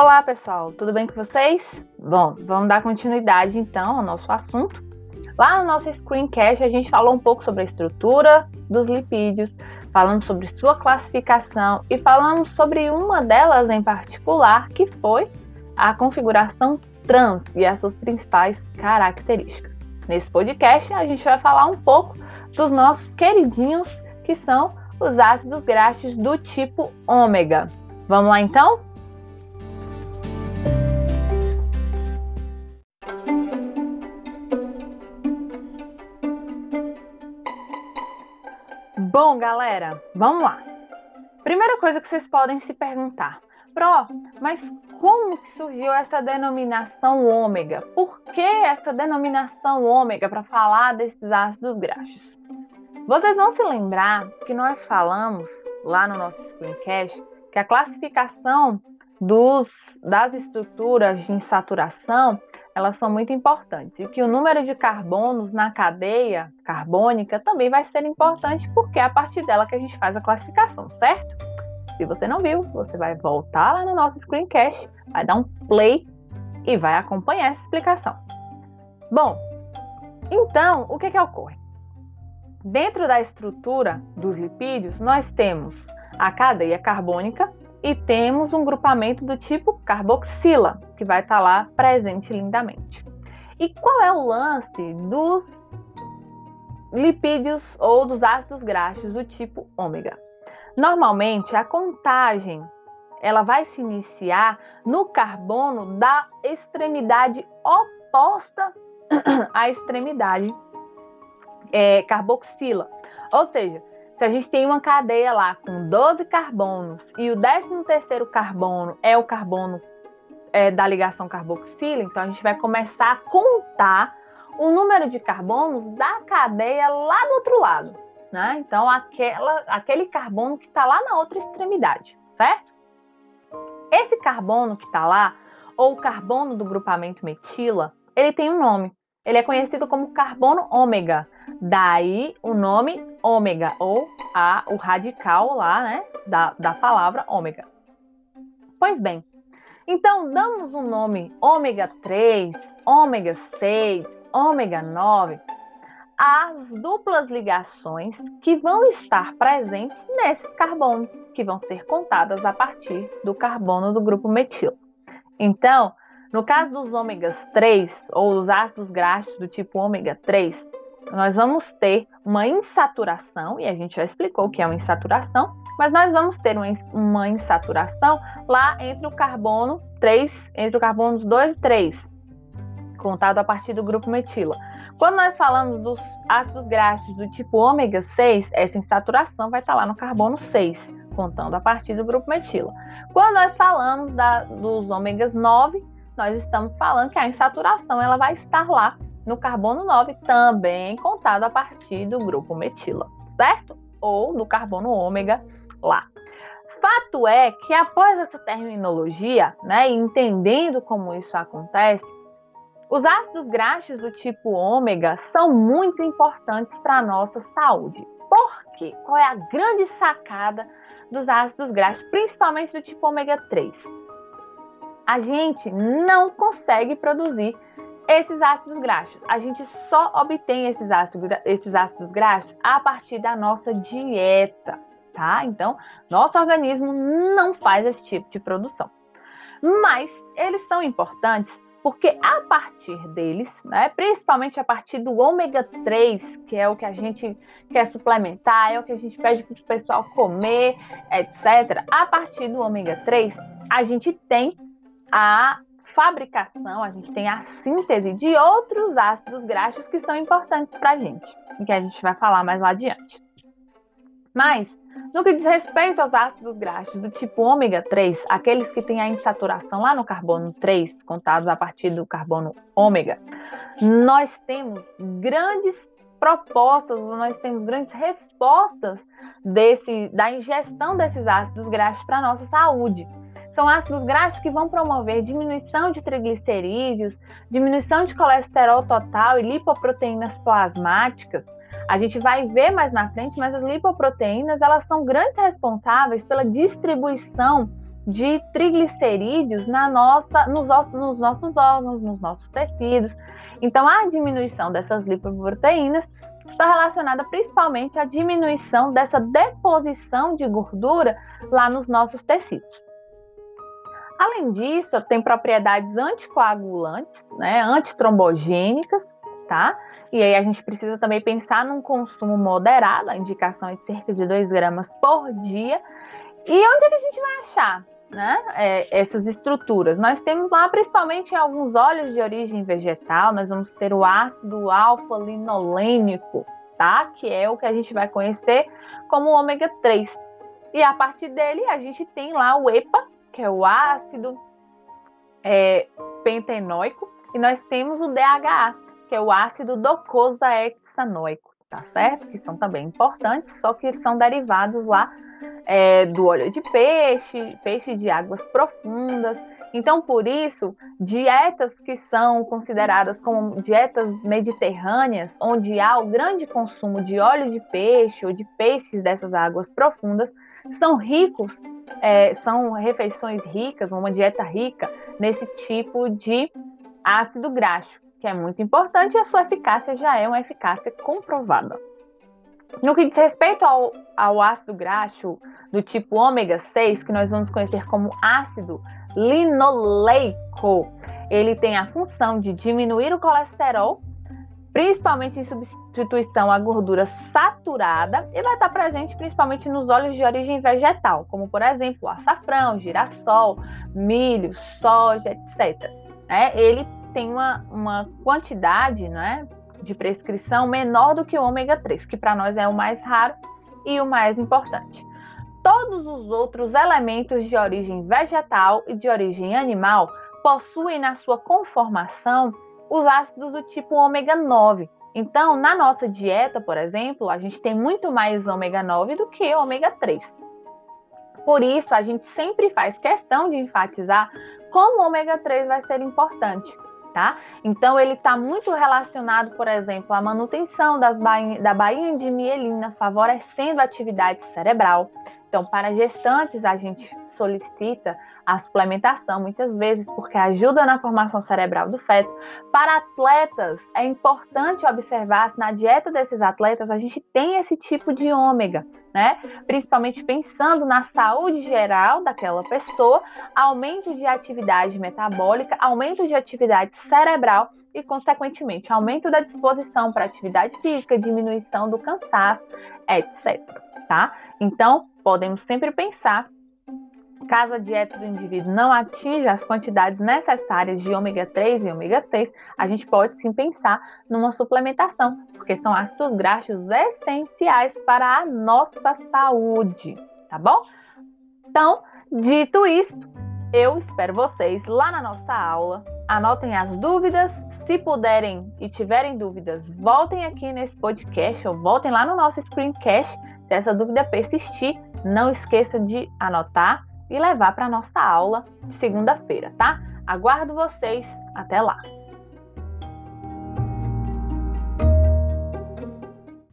Olá, pessoal, tudo bem com vocês? Bom, vamos dar continuidade então ao nosso assunto. Lá no nosso screencast a gente falou um pouco sobre a estrutura dos lipídios, falamos sobre sua classificação e falamos sobre uma delas em particular, que foi a configuração trans e as suas principais características. Nesse podcast a gente vai falar um pouco dos nossos queridinhos, que são os ácidos graxos do tipo ômega. Vamos lá então? Bom, galera, vamos lá. Primeira coisa que vocês podem se perguntar: Pro, mas como que surgiu essa denominação ômega? Por que essa denominação ômega para falar desses ácidos graxos? Vocês vão se lembrar que nós falamos lá no nosso screencast que a classificação dos, das estruturas de insaturação elas são muito importantes. E que o número de carbonos na cadeia carbônica também vai ser importante, porque é a partir dela que a gente faz a classificação, certo? Se você não viu, você vai voltar lá no nosso screencast, vai dar um play e vai acompanhar essa explicação. Bom, então, o que, que ocorre? Dentro da estrutura dos lipídios, nós temos a cadeia carbônica, e temos um grupamento do tipo carboxila, que vai estar tá lá presente lindamente. E qual é o lance dos lipídios ou dos ácidos graxos do tipo ômega? Normalmente a contagem ela vai se iniciar no carbono da extremidade oposta à extremidade é, carboxila. Ou seja, se a gente tem uma cadeia lá com 12 carbonos e o 13º carbono é o carbono é, da ligação carboxila, então a gente vai começar a contar o número de carbonos da cadeia lá do outro lado, né? Então aquela, aquele carbono que está lá na outra extremidade, certo? Esse carbono que está lá, ou carbono do grupamento metila, ele tem um nome. Ele é conhecido como carbono ômega. Daí o nome ômega, ou a, o radical lá, né, da, da palavra ômega. Pois bem, então damos o um nome ômega 3, ômega 6, ômega 9 às duplas ligações que vão estar presentes nesses carbonos, que vão ser contadas a partir do carbono do grupo metilo. Então, no caso dos ômegas 3, ou dos ácidos graxos do tipo ômega 3, nós vamos ter uma insaturação, e a gente já explicou o que é uma insaturação, mas nós vamos ter uma insaturação lá entre o carbono 3, entre o carbono 2 e 3, contado a partir do grupo metila. Quando nós falamos dos ácidos graxos do tipo ômega 6, essa insaturação vai estar lá no carbono 6, contando a partir do grupo metila. Quando nós falamos da, dos ômegas 9, nós estamos falando que a insaturação ela vai estar lá no carbono 9, também contado a partir do grupo metila, certo? Ou do carbono ômega lá. Fato é que após essa terminologia, né, entendendo como isso acontece, os ácidos graxos do tipo ômega são muito importantes para a nossa saúde. Por quê? Qual é a grande sacada dos ácidos graxos, principalmente do tipo ômega 3? A gente não consegue produzir esses ácidos graxos. A gente só obtém esses ácidos, esses ácidos graxos a partir da nossa dieta, tá? Então, nosso organismo não faz esse tipo de produção. Mas eles são importantes porque a partir deles, né, principalmente a partir do ômega 3, que é o que a gente quer suplementar, é o que a gente pede para o pessoal comer, etc. A partir do ômega 3, a gente tem a fabricação, a gente tem a síntese de outros ácidos graxos que são importantes para a gente, e que a gente vai falar mais lá adiante. Mas, no que diz respeito aos ácidos graxos do tipo ômega 3, aqueles que têm a insaturação lá no carbono 3, contados a partir do carbono ômega, nós temos grandes propostas, nós temos grandes respostas desse, da ingestão desses ácidos graxos para a nossa saúde. São ácidos graxos que vão promover diminuição de triglicerídeos, diminuição de colesterol total e lipoproteínas plasmáticas. A gente vai ver mais na frente, mas as lipoproteínas elas são grandes responsáveis pela distribuição de triglicerídeos na nossa, nos, nos nossos órgãos, nos nossos tecidos. Então, a diminuição dessas lipoproteínas está relacionada principalmente à diminuição dessa deposição de gordura lá nos nossos tecidos. Além disso, tem propriedades anticoagulantes, né, antitrombogênicas, tá? E aí a gente precisa também pensar num consumo moderado, a indicação é de cerca de 2 gramas por dia. E onde é que a gente vai achar né, é, essas estruturas? Nós temos lá, principalmente em alguns óleos de origem vegetal, nós vamos ter o ácido alfa-linolênico, tá? Que é o que a gente vai conhecer como ômega 3. E a partir dele, a gente tem lá o EPA, que é o ácido é, pentenoico, e nós temos o DHA, que é o ácido docosahexanoico, tá certo? Que são também importantes, só que são derivados lá é, do óleo de peixe, peixe de águas profundas. Então, por isso, dietas que são consideradas como dietas mediterrâneas, onde há o grande consumo de óleo de peixe ou de peixes dessas águas profundas, são ricos, é, são refeições ricas, uma dieta rica nesse tipo de ácido graxo, que é muito importante e a sua eficácia já é uma eficácia comprovada. No que diz respeito ao, ao ácido graxo do tipo ômega 6, que nós vamos conhecer como ácido linoleico, ele tem a função de diminuir o colesterol, principalmente em substituição à gordura saturada, e vai estar presente principalmente nos óleos de origem vegetal, como por exemplo açafrão, girassol, milho, soja, etc. É, ele tem uma, uma quantidade, né, de prescrição menor do que o ômega 3, que para nós é o mais raro e o mais importante. Todos os outros elementos de origem vegetal e de origem animal possuem na sua conformação os ácidos do tipo ômega 9. Então, na nossa dieta, por exemplo, a gente tem muito mais ômega 9 do que ômega 3. Por isso, a gente sempre faz questão de enfatizar como o ômega 3 vai ser importante tá? Então ele está muito relacionado, por exemplo, à manutenção bainha, da bainha de mielina, favorecendo a atividade cerebral. Então, para gestantes, a gente solicita a suplementação muitas vezes porque ajuda na formação cerebral do feto. Para atletas, é importante observar se na dieta desses atletas a gente tem esse tipo de ômega, né? Principalmente pensando na saúde geral daquela pessoa, aumento de atividade metabólica, aumento de atividade cerebral e, consequentemente, aumento da disposição para atividade física, diminuição do cansaço, etc. Tá? Então, podemos sempre pensar Caso a dieta do indivíduo não atinja as quantidades necessárias de ômega 3 e ômega 6, a gente pode sim pensar numa suplementação, porque são ácidos graxos essenciais para a nossa saúde, tá bom? Então, dito isto, eu espero vocês lá na nossa aula. Anotem as dúvidas. Se puderem e tiverem dúvidas, voltem aqui nesse podcast ou voltem lá no nosso screencast. Se essa dúvida persistir, não esqueça de anotar e levar para nossa aula de segunda-feira, tá? Aguardo vocês. Até lá!